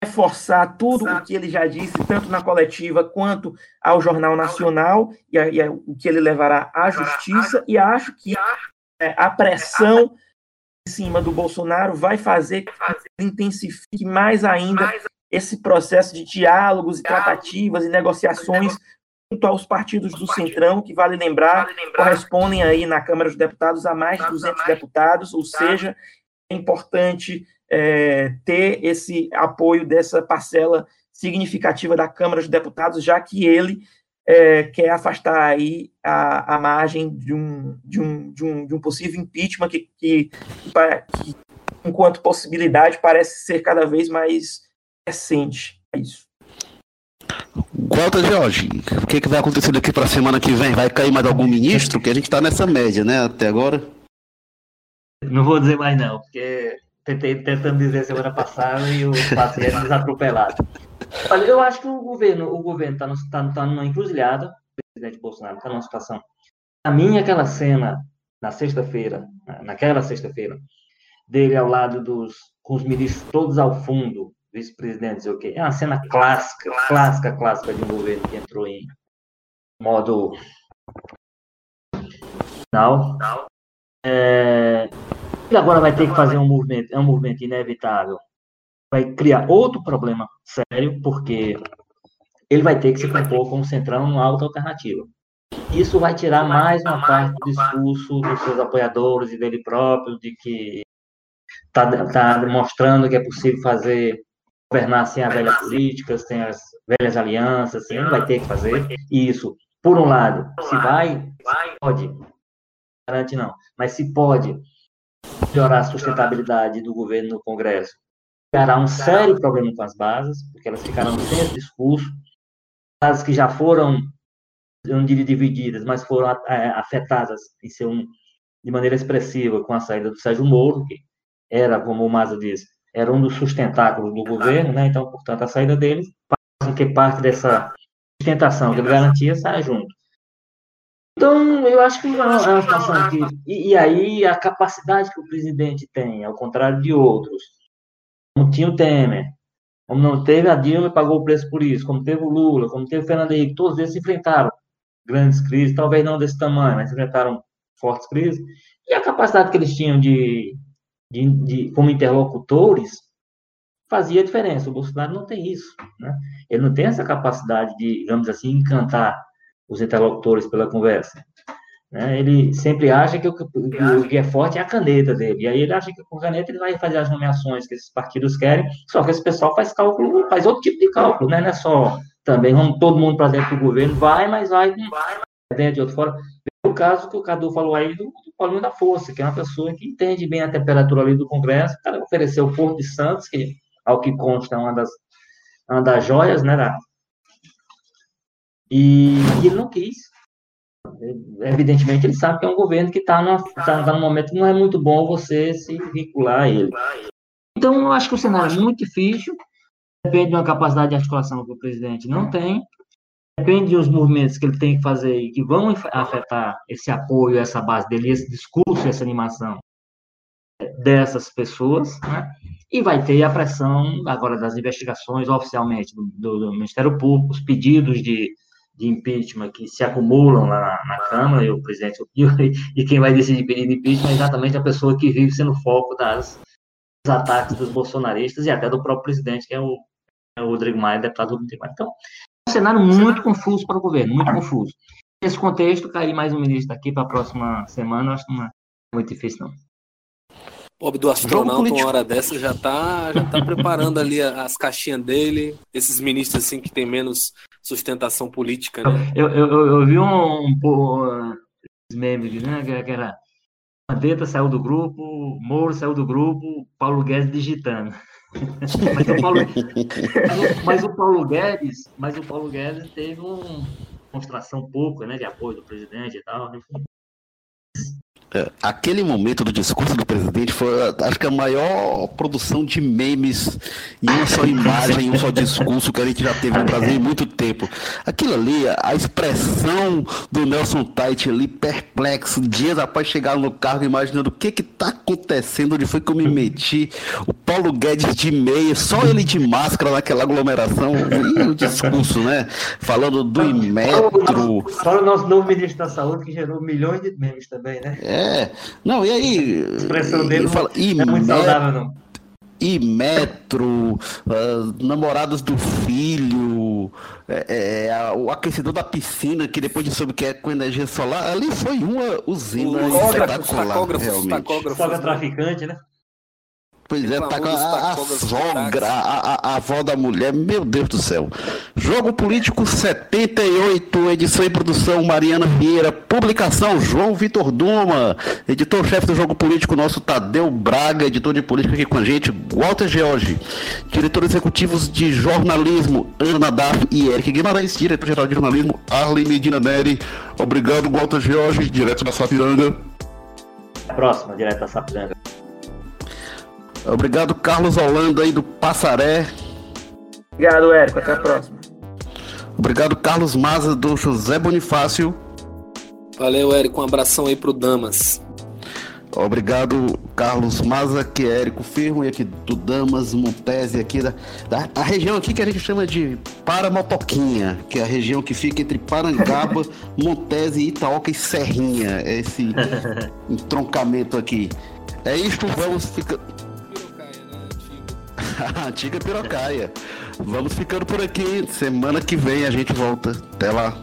reforçar tudo o que ele já disse, tanto na coletiva quanto ao Jornal Nacional, e, a, e a, o que ele levará à justiça, e acho que é, a pressão cima do Bolsonaro vai fazer que intensifique mais ainda esse processo de diálogos e tratativas e negociações junto aos partidos do Centrão, que vale lembrar, correspondem aí na Câmara dos Deputados a mais de 200 deputados, ou seja, é importante é, ter esse apoio dessa parcela significativa da Câmara dos Deputados, já que ele é, quer afastar aí a, a margem de um, de, um, de, um, de um possível impeachment que, que, que, enquanto possibilidade, parece ser cada vez mais recente. É isso. Walter Jorge, o que, que vai acontecer daqui para a semana que vem? Vai cair mais algum ministro? Que a gente está nessa média, né, até agora? Não vou dizer mais não, porque tentei tentando dizer semana passada e o paciente desatropelado. Olha, eu acho que o governo o governo está tá, tá numa encruzilhada, o presidente Bolsonaro está numa situação. A mim, aquela cena na sexta-feira, naquela sexta-feira, dele ao lado dos com os ministros todos ao fundo, vice-presidentes, o quê? É uma cena clássica, clássica, clássica de um governo que entrou em modo final. É, ele agora vai ter que fazer um movimento, é um movimento inevitável vai criar outro problema sério, porque ele vai ter que se compor como centrão uma alta alternativa. Isso vai tirar mais uma parte do discurso dos seus apoiadores e dele próprio, de que está tá demonstrando que é possível fazer governar sem a velha política, sem as velhas alianças, assim, ele vai ter que fazer isso. Por um lado, se vai, pode, garante não, mas se pode melhorar a sustentabilidade do governo no Congresso criará um sério problema com as bases, porque elas ficarão sem esse discurso. Bases que já foram, não diria divididas, mas foram é, afetadas em seu, de maneira expressiva com a saída do Sérgio Moro, que era, como o Maza diz, era um dos sustentáculos do governo, né? então, portanto, a saída dele faz com que parte dessa sustentação que garantia saia junto. Então, eu acho que é uma situação que. E, e aí, a capacidade que o presidente tem, ao contrário de outros, como tinha o Temer, como não teve a Dilma e pagou o preço por isso, como teve o Lula, como teve o Fernando Henrique, todos eles enfrentaram grandes crises, talvez não desse tamanho, mas enfrentaram fortes crises, e a capacidade que eles tinham de, de, de como interlocutores fazia diferença. O Bolsonaro não tem isso, né? Ele não tem essa capacidade de, digamos assim, encantar os interlocutores pela conversa. Né? Ele sempre acha que o, que é forte é a caneta dele. E aí ele acha que com caneta ele vai fazer as nomeações que esses partidos querem, só que esse pessoal faz cálculo, faz outro tipo de cálculo, né? Não é só também, vamos todo mundo para dentro do governo, vai, mas vai, vai dentro de outro fora. O caso que o Cadu falou aí do, do Paulinho da Força, que é uma pessoa que entende bem a temperatura ali do Congresso, o cara ofereceu o Porto de Santos, que, ao que consta, é uma das, uma das joias, né, da, e, e ele não quis. Evidentemente, ele sabe que é um governo que está tá, tá num momento que não é muito bom você se vincular a ele. Então, eu acho que o cenário é muito difícil, depende de uma capacidade de articulação que o presidente não tem, depende dos movimentos que ele tem que fazer e que vão afetar esse apoio, essa base dele, esse discurso, essa animação dessas pessoas, né? e vai ter a pressão agora das investigações oficialmente do, do, do Ministério Público, os pedidos de de impeachment que se acumulam lá na, na Câmara, e o presidente e, e quem vai decidir pedir de impeachment é exatamente a pessoa que vive sendo foco das, dos ataques dos bolsonaristas e até do próprio presidente, que é o, é o Rodrigo Maia, deputado do Rodrigo Maia. Então, é um cenário muito confuso para o governo, muito confuso. Nesse contexto, cair mais um ministro aqui para a próxima semana, eu acho que não é muito difícil, não. Pobre do astronauta, uma hora dessa, já tá, já tá preparando ali as caixinhas dele, esses ministros assim que tem menos sustentação política, né? Eu, eu, eu, vi um, um, memes, né? Que era Mandetta saiu do grupo, Moro saiu do grupo, Paulo Guedes digitando. mas, o Paulo, mas, o, Paulo Guedes, mas o Paulo Guedes teve uma demonstração pouco, né, de apoio do presidente e tal. Enfim. É, aquele momento do discurso do presidente foi, acho que a maior produção de memes em uma só imagem, em um só discurso que a gente já teve no Brasil em muito tempo. Aquilo ali, a expressão do Nelson Tait ali, perplexo, dias após chegar no carro, imaginando o que que tá acontecendo, onde foi que eu me meti. O Paulo Guedes de meia, só ele de máscara naquela aglomeração, e o discurso, né? Falando do Imetro. Fala o nosso novo ministro da Saúde, que gerou milhões de memes também, né? É, é. Não, e aí. A expressão dele fala, e é muito saudável, não. E metro, uh, namorados do filho, é, é, o aquecedor da piscina, que depois de soube que é com energia solar, ali foi uma usina o espetacular. Tacógrafos, realmente. Tacógrafos, traficante, né? Pois é, tá com a, a sogra, a, a, a, avó da mulher, meu Deus do céu. Jogo Político 78, edição e produção Mariana Vieira, publicação João Vitor Duma, editor-chefe do Jogo Político nosso Tadeu Braga, editor de política aqui com a gente, Walter George, diretores executivos de jornalismo, Ana Daf e Eric Guimarães, diretor-geral de jornalismo, Arlen Medina Neri. Obrigado, Walter George, direto da Sapiranga. Próxima, direto da Sapiranga. Obrigado, Carlos Holanda aí do Passaré. Obrigado, Érico. Até a próxima. Obrigado, Carlos Maza do José Bonifácio. Valeu, Érico. Um abração aí pro Damas. Obrigado, Carlos Maza, que é Érico Firmo, e aqui do Damas, Montese, aqui da, da a região aqui que a gente chama de Paramotoquinha, que é a região que fica entre Parangaba, Montese, Itaoca e Serrinha. É esse entroncamento aqui. É isto, vamos ficar. a antiga pirocaia. Vamos ficando por aqui. Semana que vem a gente volta. Até lá.